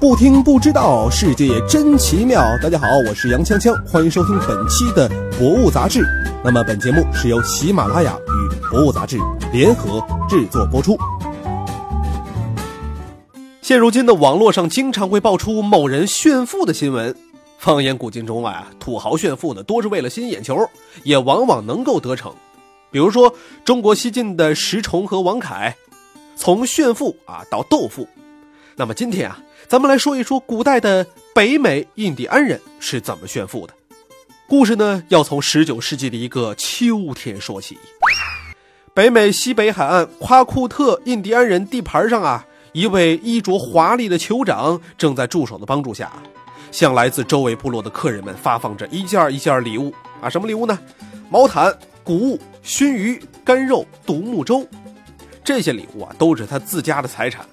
不听不知道，世界真奇妙。大家好，我是杨锵锵，欢迎收听本期的《博物杂志》。那么本节目是由喜马拉雅与《博物杂志》联合制作播出。现如今的网络上经常会爆出某人炫富的新闻。放眼古今中外啊，土豪炫富呢，多是为了吸引眼球，也往往能够得逞。比如说中国西晋的石崇和王恺，从炫富啊到斗富。那么今天啊，咱们来说一说古代的北美印第安人是怎么炫富的。故事呢，要从十九世纪的一个秋天说起。北美西北海岸夸库特印第安人地盘上啊，一位衣着华丽的酋长正在助手的帮助下，向来自周围部落的客人们发放着一件一件礼物啊。什么礼物呢？毛毯、谷物、熏鱼、干肉、独木舟，这些礼物啊，都是他自家的财产。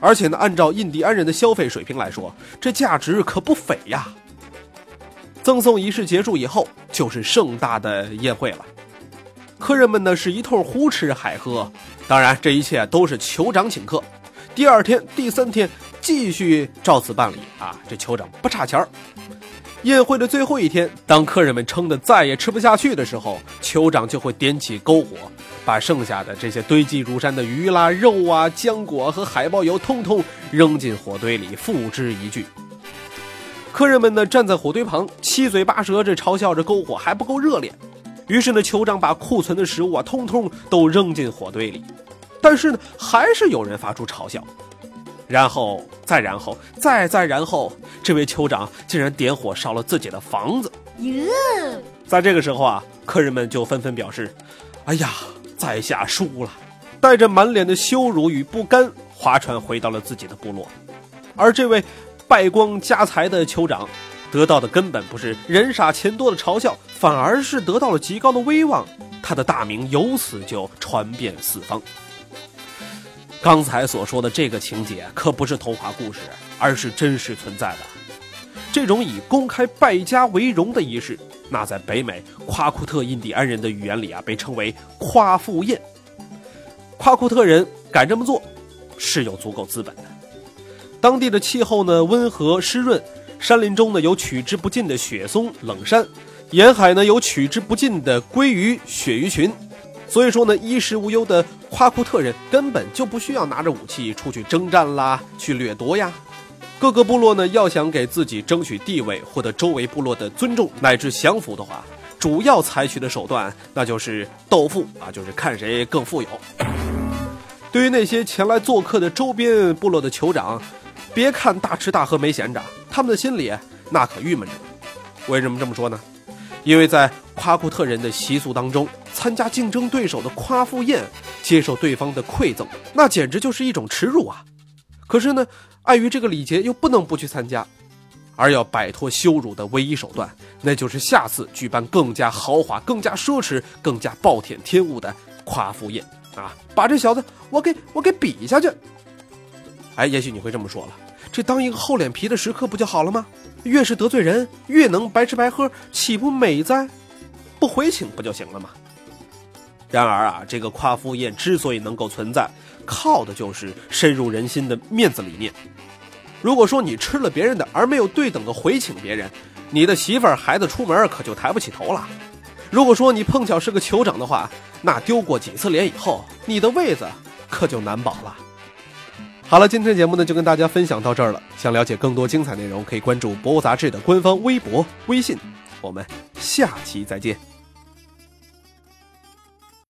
而且呢，按照印第安人的消费水平来说，这价值可不菲呀。赠送仪式结束以后，就是盛大的宴会了。客人们呢是一通胡吃海喝，当然这一切都是酋长请客。第二天、第三天继续照此办理啊，这酋长不差钱儿。宴会的最后一天，当客人们撑得再也吃不下去的时候，酋长就会点起篝火，把剩下的这些堆积如山的鱼啦、肉啊、浆果和海豹油通通扔进火堆里，付之一炬。客人们呢站在火堆旁，七嘴八舌着嘲笑着篝火还不够热烈。于是呢，酋长把库存的食物啊通通都扔进火堆里，但是呢，还是有人发出嘲笑。然后，再然后，再再然后，这位酋长竟然点火烧了自己的房子。在这个时候啊，客人们就纷纷表示：“哎呀，在下输了！”带着满脸的羞辱与不甘，划船回到了自己的部落。而这位败光家财的酋长，得到的根本不是人傻钱多的嘲笑，反而是得到了极高的威望，他的大名由此就传遍四方。刚才所说的这个情节可不是童话故事，而是真实存在的。这种以公开败家为荣的仪式，那在北美夸库特印第安人的语言里啊，被称为夸父宴。夸库特人敢这么做，是有足够资本的。当地的气候呢温和湿润，山林中呢有取之不尽的雪松冷杉，沿海呢有取之不尽的鲑鱼鳕鱼群。所以说呢，衣食无忧的夸库特人根本就不需要拿着武器出去征战啦，去掠夺呀。各个部落呢，要想给自己争取地位，获得周围部落的尊重乃至降服的话，主要采取的手段那就是斗富啊，就是看谁更富有。对于那些前来做客的周边部落的酋长，别看大吃大喝没闲着，他们的心里那可郁闷着。为什么这么说呢？因为在夸库特人的习俗当中。参加竞争对手的夸父宴，接受对方的馈赠，那简直就是一种耻辱啊！可是呢，碍于这个礼节，又不能不去参加，而要摆脱羞辱的唯一手段，那就是下次举办更加豪华、更加奢侈、更加暴殄天物的夸父宴啊！把这小子我给我给比下去！哎，也许你会这么说了，这当一个厚脸皮的食客不就好了吗？越是得罪人，越能白吃白喝，岂不美哉？不回请不就行了吗？然而啊，这个夸父宴之所以能够存在，靠的就是深入人心的面子理念。如果说你吃了别人的，而没有对等的回请别人，你的媳妇儿孩子出门可就抬不起头了。如果说你碰巧是个酋长的话，那丢过几次脸以后，你的位子可就难保了。好了，今天节目呢就跟大家分享到这儿了。想了解更多精彩内容，可以关注《博物杂志》的官方微博、微信。我们下期再见。